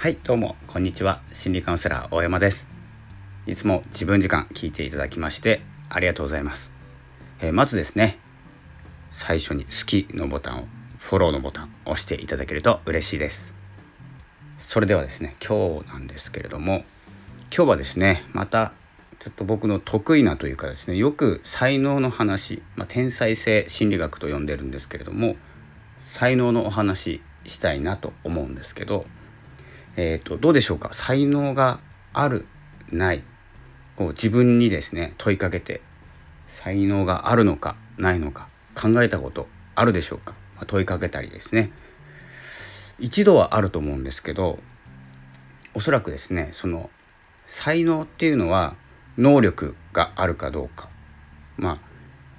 はいどうもこんにちは。心理カウンセラー大山です。いつも自分時間聞いていただきましてありがとうございます、えー、まずですね最初に好きのボタンをフォローのボタンを押していただけると嬉しいです。それではですね今日なんですけれども今日はですねまたちょっと僕の得意なというかですねよく才能の話、まあ、天才性心理学と呼んでるんですけれども才能のお話したいなと思うんですけどえーと、どうでしょうか？才能があるない？こう自分にですね問いかけて才能があるのかないのか考えたことあるでしょうか、まあ、問いかけたりですね。一度はあると思うんですけどおそらくですねその才能っていうのは能力があるかどうか。まあ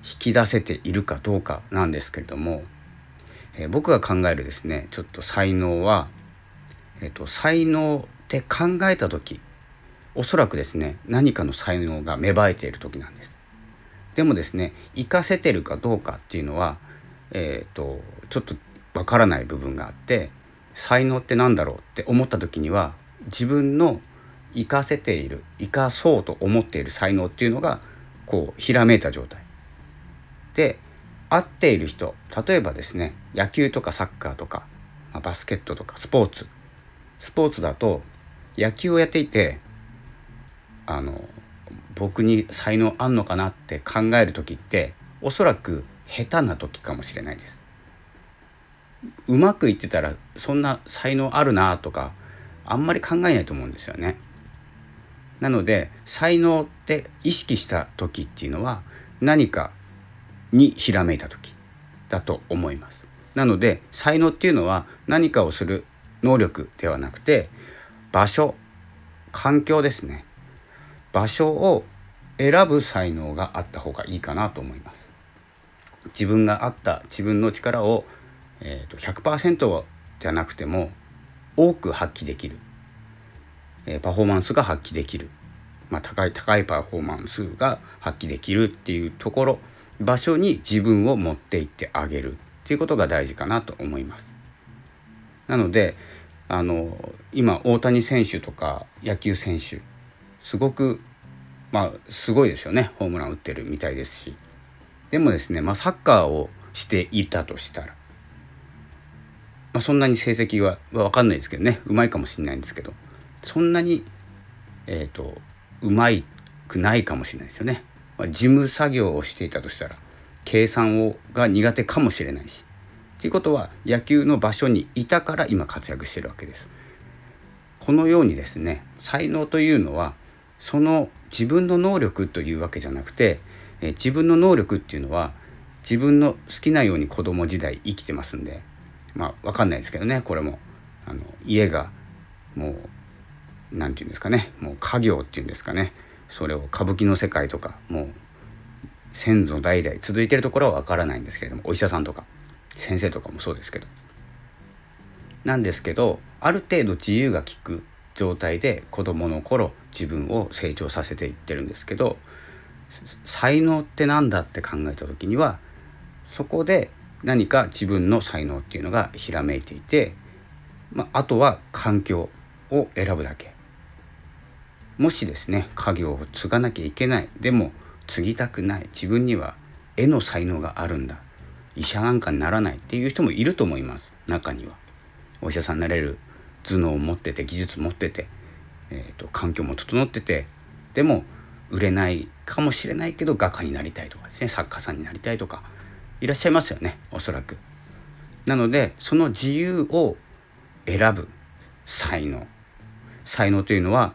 引き出せているかどうかなんですけれども、えー、僕が考えるですねちょっと才能はえっと、才能って考えた時おそらくですね何かの才能が芽生えている時なんです。でもですね活かせてるかどうかっていうのは、えっとちょっとわからない部分があって才能って何だろうって思った時には自分の活かせている生かそうと思っている才能っていうのがこうひらめいた状態で合っている人例えばですね野球とかサッカーとか、まあ、バスケットとかスポーツスポーツだと野球をやっていてあの僕に才能あんのかなって考える時っておそらく下手な時かもしれないです。うまくいってたらそんな才能あるなとかあんまり考えないと思うんですよね。なので才能って意識した時っていうのは何かにひらめいた時だと思います。なので才能っていうのは何かをする能力ではなくて場所環境ですね。場所を選ぶ才能があった方がいいかなと思います。自分があった自分の力を、えーと、100%じゃなくても多く発揮できる、えー、パフォーマンスが発揮できる、まあ、高い高いパフォーマンスが発揮できるっていうところ場所に自分を持っていってあげるっていうことが大事かなと思います。なのであの今大谷選手とか野球選手すごくまあすごいですよね。ホームラン打ってるみたいですし。でもですね、まあ、サッカーをしていたとしたら、まあ、そんなに成績は分かんないですけどね。うまいかもしれないんですけど。そんなにえっ、ー、とうまいくないかもしれないですよね、まあ、事務作業をしていたとしたら計算をが苦手かもしれないし。っていうことは野球の場所にいたから今活躍してるわけです。このようにですね才能というのはその自分の能力というわけじゃなくてえ自分の能力っていうのは自分の好きなように子供時代生きてますんでまあ分かんないですけどねこれもあの家がもう何て言うんですかねもう家業っていうんですかねそれを歌舞伎の世界とかもう先祖代々続いてるところは分からないんですけれどもお医者さんとか先生とかもそうですけど。なんですけどある程度自由が利く状態で子どもの頃自分を成長させていってるんですけど才能って何だって考えた時にはそこで何か自分の才能っていうのがひらめいていて、まあ、あとは環境を選ぶだけ。もしですね家業を継がなきゃいけない。でも継ぎたくない。自分には絵の才能があるんだ。医者なんかにならないっていう人もいると思います中には。お医者さんになれる頭脳を持ってて技術持ってて、えーと、環境も整っててでも売れないかもしれないけど画家になりたいとかですね作家さんになりたいとかいらっしゃいますよねおそらく。なのでその自由を選ぶ才能才能というのは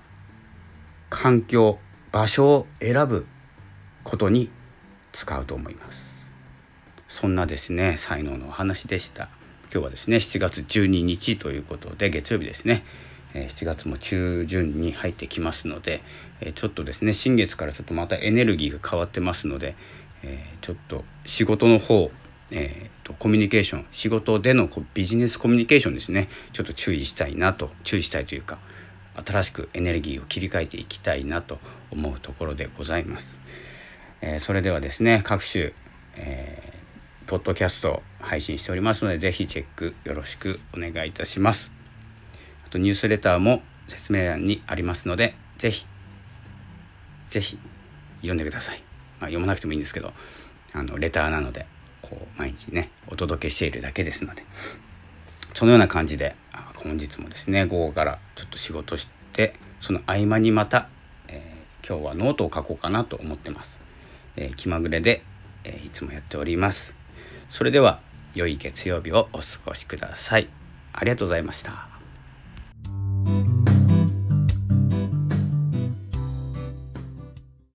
環境場所を選ぶことに使うと思います。そんなですね才能のお話でした今日はですね7月12日ということで月曜日ですね7月も中旬に入ってきますのでちょっとですね新月からちょっとまたエネルギーが変わってますのでちょっと仕事の方えーと、コミュニケーション仕事でのビジネスコミュニケーションですねちょっと注意したいなと注意したいというか新しくエネルギーを切り替えていきたいなと思うところでございます。えー、それではですね各種、えポッドキャスト配信しておりますので、ぜひチェックよろしくお願いいたします。あとニュースレターも説明欄にありますので是非是非読んでください、まあ、読まなくてもいいんですけどあのレターなのでこう毎日ねお届けしているだけですので。そのような感じで本日もですね午後からちょっと仕事してその合間にまた、えー、今日はノートを書こうかなと思ってます、えー、気まぐれで、えー、いつもやっております。それでは良い月曜日をお過ごしください。ありがとうございました。